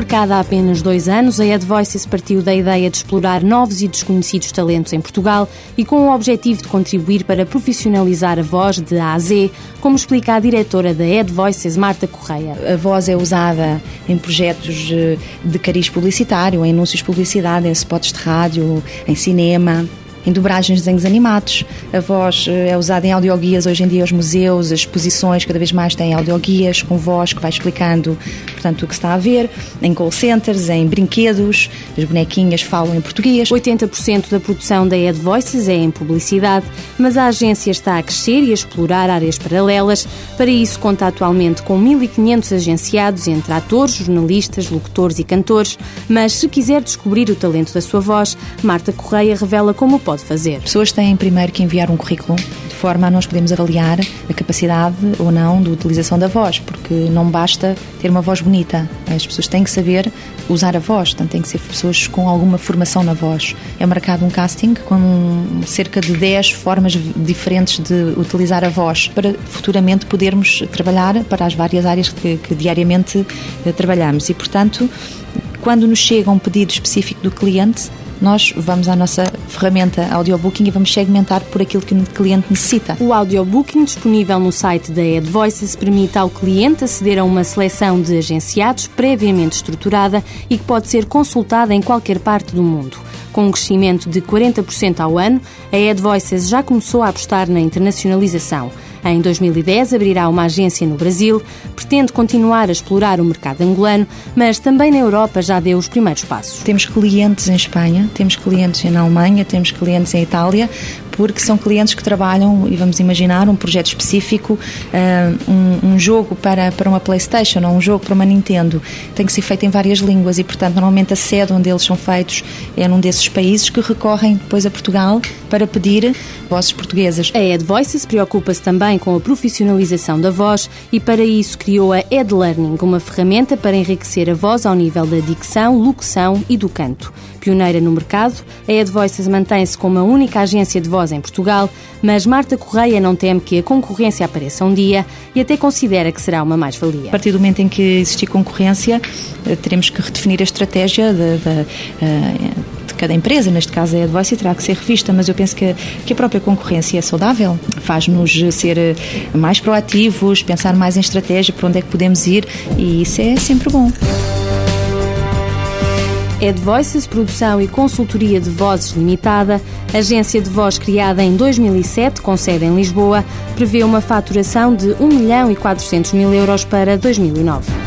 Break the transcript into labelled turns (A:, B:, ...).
A: Criada há apenas dois anos, a Ed Voices partiu da ideia de explorar novos e desconhecidos talentos em Portugal e com o objetivo de contribuir para profissionalizar a voz de A a Z, como explica a diretora da Ed Voices, Marta Correia.
B: A voz é usada em projetos eh, de cariz publicitário, em anúncios de publicidade, em spots de rádio, em cinema em dobragens de desenhos animados. A voz eh, é usada em audioguias hoje em dia aos museus, as exposições cada vez mais têm audioguias com voz que vai explicando, portanto, o que está a ver, em call centers, em brinquedos, as bonequinhas falam em português.
A: 80% da produção da Ed Voices é em publicidade, mas a agência está a crescer e a explorar áreas paralelas. Para isso, conta atualmente com 1.500 agenciados entre atores, jornalistas, locutores e cantores. Mas se quiser descobrir o talento da sua voz, Marta Correia revela como pode pode fazer.
B: Pessoas têm primeiro que enviar um currículo de forma a nós podermos avaliar a capacidade ou não de utilização da voz, porque não basta ter uma voz bonita. As pessoas têm que saber usar a voz, portanto, têm que ser pessoas com alguma formação na voz. É marcado um casting com cerca de 10 formas diferentes de utilizar a voz para futuramente podermos trabalhar para as várias áreas que, que diariamente eh, trabalhamos. E, portanto, quando nos chega um pedido específico do cliente, nós vamos à nossa ferramenta Audiobooking e vamos segmentar por aquilo que o cliente necessita.
A: O Audiobooking, disponível no site da AdVoices, permite ao cliente aceder a uma seleção de agenciados previamente estruturada e que pode ser consultada em qualquer parte do mundo. Com um crescimento de 40% ao ano, a AdVoices já começou a apostar na internacionalização. Em 2010 abrirá uma agência no Brasil, pretende continuar a explorar o mercado angolano, mas também na Europa já deu os primeiros passos.
B: Temos clientes em Espanha, temos clientes na Alemanha, temos clientes em Itália, porque são clientes que trabalham, e vamos imaginar, um projeto específico, uh, um, um, jogo para, para uma Playstation ou um jogo para uma Nintendo, tem que ser feito em várias línguas e, portanto, normalmente a sede onde eles são feitos é num desses países que recorrem depois a Portugal para pedir vozes portuguesas.
A: A Ed Voices preocupa-se também com a profissionalização da voz e, para isso, criou a Ed Learning, uma ferramenta para enriquecer a voz ao nível da dicção, locução e do canto. Pioneira no mercado, a Ed Voices mantém-se como a única agência de voz em Portugal, mas Marta Correia não teme que a concorrência apareça um dia e até considera que será uma mais-valia.
B: A partir do momento em que existir concorrência, eh, teremos que redefinir a estratégia de, eh, cada empresa, neste caso a Advoice, terá que ser revista, mas eu penso que, que a própria concorrência é saudável, faz-nos ser eh, mais proativos, pensar mais em estratégia, para onde é que podemos ir e isso é sempre bom.
A: Ed Voices, produção e consultoria de vozes limitada, agência de voz criada em 2007, com sede em Lisboa, prevê uma faturação de 1 milhão e 400 mil euros para 2009.